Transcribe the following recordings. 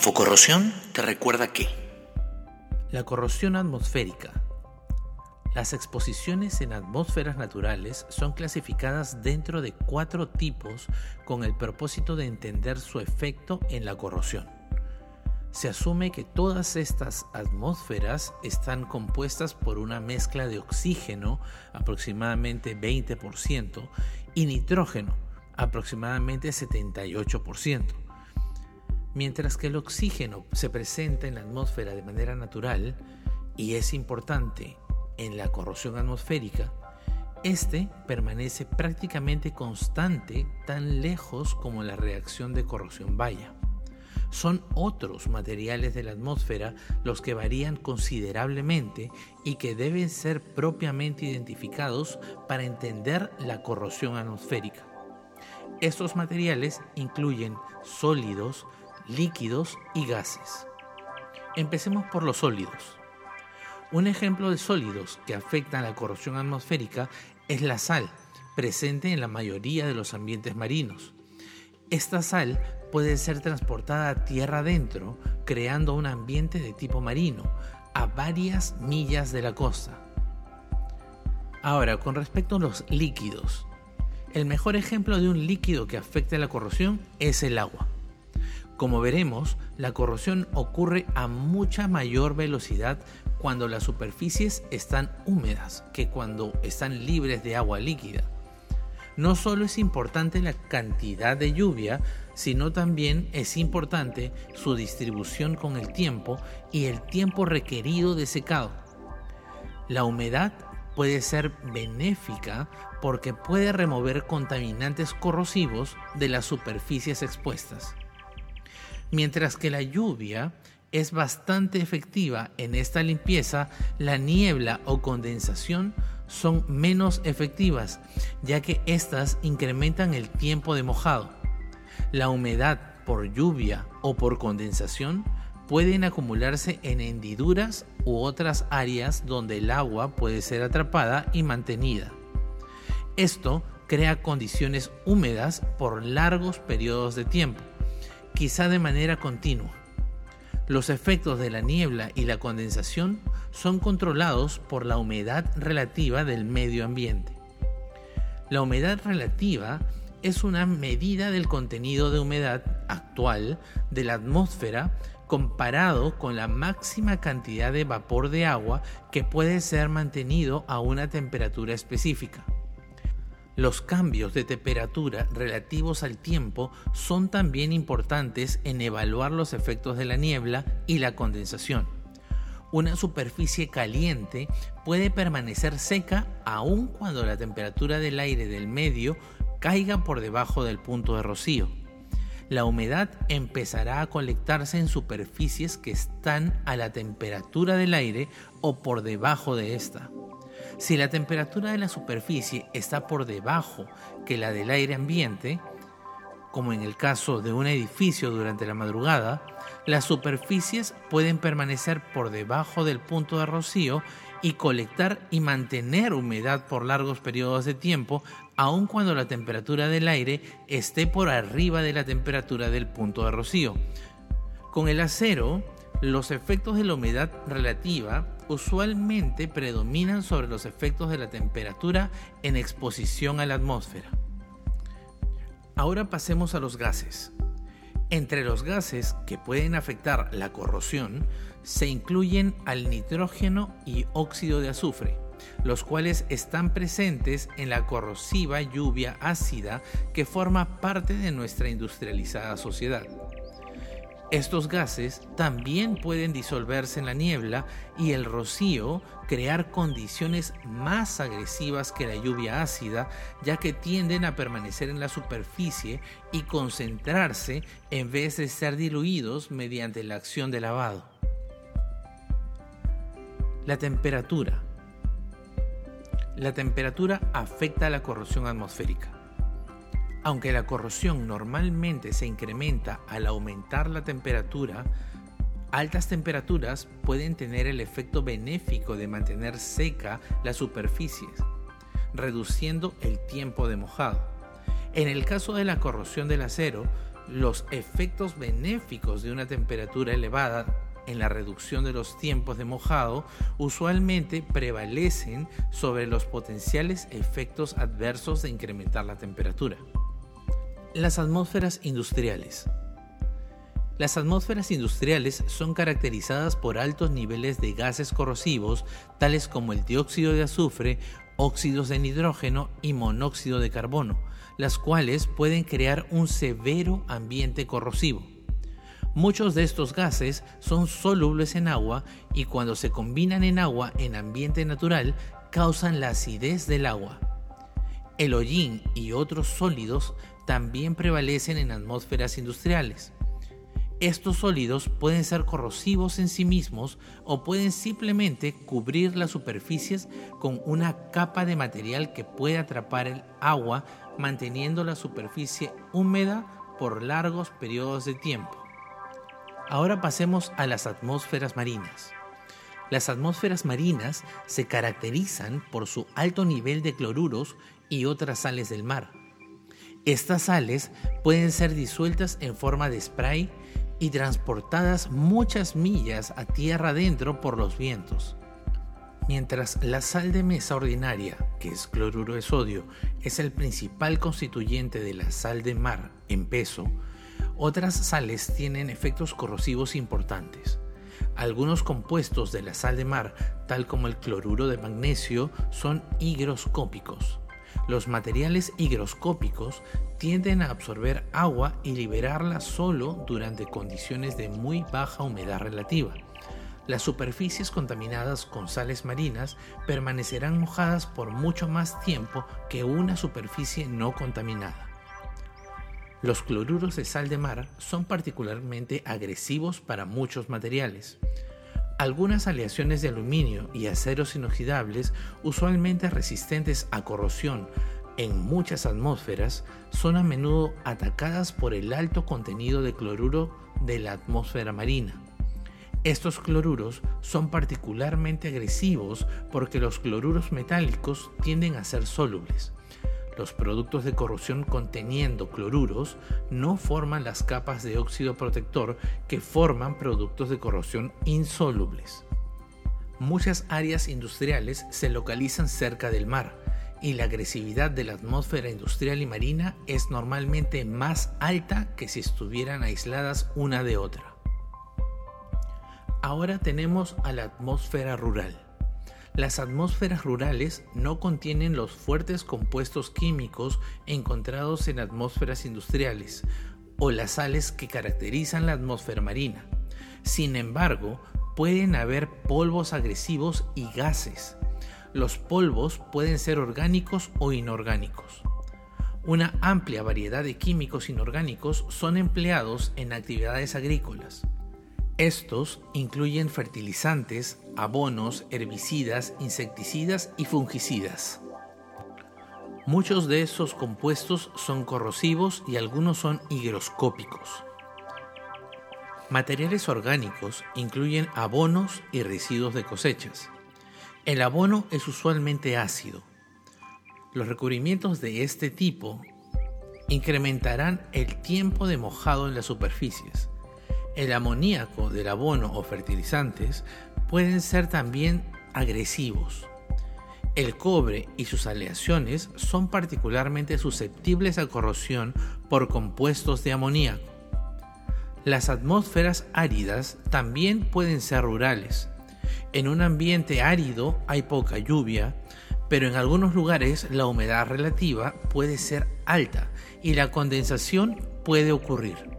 Infocorrosión te recuerda que la corrosión atmosférica. Las exposiciones en atmósferas naturales son clasificadas dentro de cuatro tipos con el propósito de entender su efecto en la corrosión. Se asume que todas estas atmósferas están compuestas por una mezcla de oxígeno, aproximadamente 20%, y nitrógeno, aproximadamente 78%. Mientras que el oxígeno se presenta en la atmósfera de manera natural y es importante en la corrosión atmosférica, este permanece prácticamente constante tan lejos como la reacción de corrosión vaya. Son otros materiales de la atmósfera los que varían considerablemente y que deben ser propiamente identificados para entender la corrosión atmosférica. Estos materiales incluyen sólidos, líquidos y gases. Empecemos por los sólidos. Un ejemplo de sólidos que afectan la corrosión atmosférica es la sal, presente en la mayoría de los ambientes marinos. Esta sal puede ser transportada tierra adentro, creando un ambiente de tipo marino, a varias millas de la costa. Ahora, con respecto a los líquidos, el mejor ejemplo de un líquido que afecta la corrosión es el agua. Como veremos, la corrosión ocurre a mucha mayor velocidad cuando las superficies están húmedas que cuando están libres de agua líquida. No solo es importante la cantidad de lluvia, sino también es importante su distribución con el tiempo y el tiempo requerido de secado. La humedad puede ser benéfica porque puede remover contaminantes corrosivos de las superficies expuestas. Mientras que la lluvia es bastante efectiva en esta limpieza, la niebla o condensación son menos efectivas, ya que éstas incrementan el tiempo de mojado. La humedad por lluvia o por condensación pueden acumularse en hendiduras u otras áreas donde el agua puede ser atrapada y mantenida. Esto crea condiciones húmedas por largos periodos de tiempo quizá de manera continua. Los efectos de la niebla y la condensación son controlados por la humedad relativa del medio ambiente. La humedad relativa es una medida del contenido de humedad actual de la atmósfera comparado con la máxima cantidad de vapor de agua que puede ser mantenido a una temperatura específica. Los cambios de temperatura relativos al tiempo son también importantes en evaluar los efectos de la niebla y la condensación. Una superficie caliente puede permanecer seca aun cuando la temperatura del aire del medio caiga por debajo del punto de rocío. La humedad empezará a colectarse en superficies que están a la temperatura del aire o por debajo de esta. Si la temperatura de la superficie está por debajo que la del aire ambiente, como en el caso de un edificio durante la madrugada, las superficies pueden permanecer por debajo del punto de rocío y colectar y mantener humedad por largos periodos de tiempo, aun cuando la temperatura del aire esté por arriba de la temperatura del punto de rocío. Con el acero, los efectos de la humedad relativa usualmente predominan sobre los efectos de la temperatura en exposición a la atmósfera. Ahora pasemos a los gases. Entre los gases que pueden afectar la corrosión se incluyen al nitrógeno y óxido de azufre, los cuales están presentes en la corrosiva lluvia ácida que forma parte de nuestra industrializada sociedad. Estos gases también pueden disolverse en la niebla y el rocío crear condiciones más agresivas que la lluvia ácida, ya que tienden a permanecer en la superficie y concentrarse en vez de ser diluidos mediante la acción de lavado. La temperatura. La temperatura afecta a la corrosión atmosférica. Aunque la corrosión normalmente se incrementa al aumentar la temperatura, altas temperaturas pueden tener el efecto benéfico de mantener seca las superficies, reduciendo el tiempo de mojado. En el caso de la corrosión del acero, los efectos benéficos de una temperatura elevada en la reducción de los tiempos de mojado usualmente prevalecen sobre los potenciales efectos adversos de incrementar la temperatura. Las atmósferas industriales. Las atmósferas industriales son caracterizadas por altos niveles de gases corrosivos tales como el dióxido de azufre, óxidos de nitrógeno y monóxido de carbono, las cuales pueden crear un severo ambiente corrosivo. Muchos de estos gases son solubles en agua y cuando se combinan en agua en ambiente natural causan la acidez del agua. El hollín y otros sólidos también prevalecen en atmósferas industriales. Estos sólidos pueden ser corrosivos en sí mismos o pueden simplemente cubrir las superficies con una capa de material que puede atrapar el agua manteniendo la superficie húmeda por largos periodos de tiempo. Ahora pasemos a las atmósferas marinas. Las atmósferas marinas se caracterizan por su alto nivel de cloruros y otras sales del mar. Estas sales pueden ser disueltas en forma de spray y transportadas muchas millas a tierra adentro por los vientos. Mientras la sal de mesa ordinaria, que es cloruro de sodio, es el principal constituyente de la sal de mar en peso, otras sales tienen efectos corrosivos importantes. Algunos compuestos de la sal de mar, tal como el cloruro de magnesio, son higroscópicos. Los materiales higroscópicos tienden a absorber agua y liberarla solo durante condiciones de muy baja humedad relativa. Las superficies contaminadas con sales marinas permanecerán mojadas por mucho más tiempo que una superficie no contaminada. Los cloruros de sal de mar son particularmente agresivos para muchos materiales. Algunas aleaciones de aluminio y aceros inoxidables, usualmente resistentes a corrosión en muchas atmósferas, son a menudo atacadas por el alto contenido de cloruro de la atmósfera marina. Estos cloruros son particularmente agresivos porque los cloruros metálicos tienden a ser solubles. Los productos de corrosión conteniendo cloruros no forman las capas de óxido protector que forman productos de corrosión insolubles. Muchas áreas industriales se localizan cerca del mar y la agresividad de la atmósfera industrial y marina es normalmente más alta que si estuvieran aisladas una de otra. Ahora tenemos a la atmósfera rural. Las atmósferas rurales no contienen los fuertes compuestos químicos encontrados en atmósferas industriales o las sales que caracterizan la atmósfera marina. Sin embargo, pueden haber polvos agresivos y gases. Los polvos pueden ser orgánicos o inorgánicos. Una amplia variedad de químicos inorgánicos son empleados en actividades agrícolas. Estos incluyen fertilizantes, abonos, herbicidas, insecticidas y fungicidas. Muchos de esos compuestos son corrosivos y algunos son higroscópicos. Materiales orgánicos incluyen abonos y residuos de cosechas. El abono es usualmente ácido. Los recubrimientos de este tipo incrementarán el tiempo de mojado en las superficies el amoníaco del abono o fertilizantes pueden ser también agresivos. El cobre y sus aleaciones son particularmente susceptibles a corrosión por compuestos de amoníaco. Las atmósferas áridas también pueden ser rurales. En un ambiente árido hay poca lluvia, pero en algunos lugares la humedad relativa puede ser alta y la condensación puede ocurrir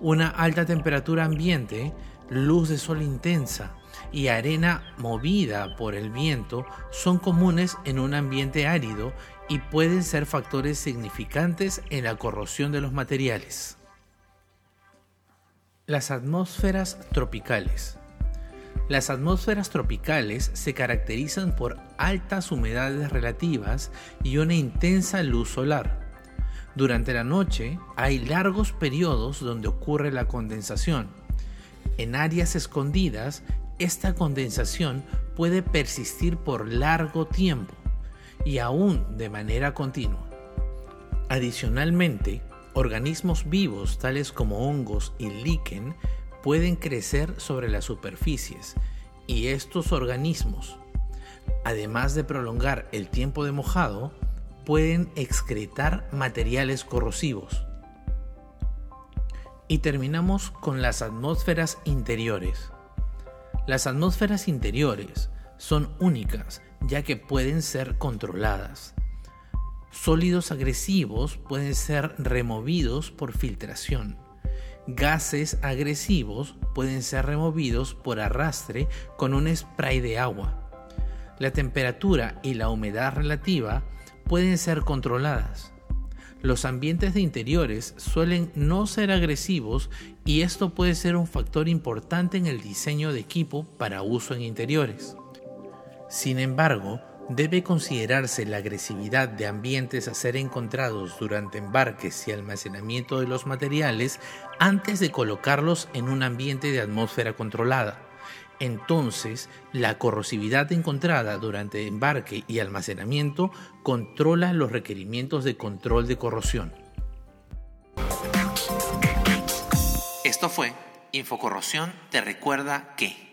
una alta temperatura ambiente, luz de sol intensa y arena movida por el viento son comunes en un ambiente árido y pueden ser factores significantes en la corrosión de los materiales. Las atmósferas tropicales. Las atmósferas tropicales se caracterizan por altas humedades relativas y una intensa luz solar. Durante la noche hay largos periodos donde ocurre la condensación. En áreas escondidas, esta condensación puede persistir por largo tiempo y aún de manera continua. Adicionalmente, Organismos vivos tales como hongos y líquen pueden crecer sobre las superficies y estos organismos, además de prolongar el tiempo de mojado, pueden excretar materiales corrosivos. Y terminamos con las atmósferas interiores. Las atmósferas interiores son únicas ya que pueden ser controladas. Sólidos agresivos pueden ser removidos por filtración. Gases agresivos pueden ser removidos por arrastre con un spray de agua. La temperatura y la humedad relativa pueden ser controladas. Los ambientes de interiores suelen no ser agresivos y esto puede ser un factor importante en el diseño de equipo para uso en interiores. Sin embargo, debe considerarse la agresividad de ambientes a ser encontrados durante embarques y almacenamiento de los materiales antes de colocarlos en un ambiente de atmósfera controlada. Entonces, la corrosividad encontrada durante embarque y almacenamiento controla los requerimientos de control de corrosión. Esto fue Infocorrosión te recuerda que...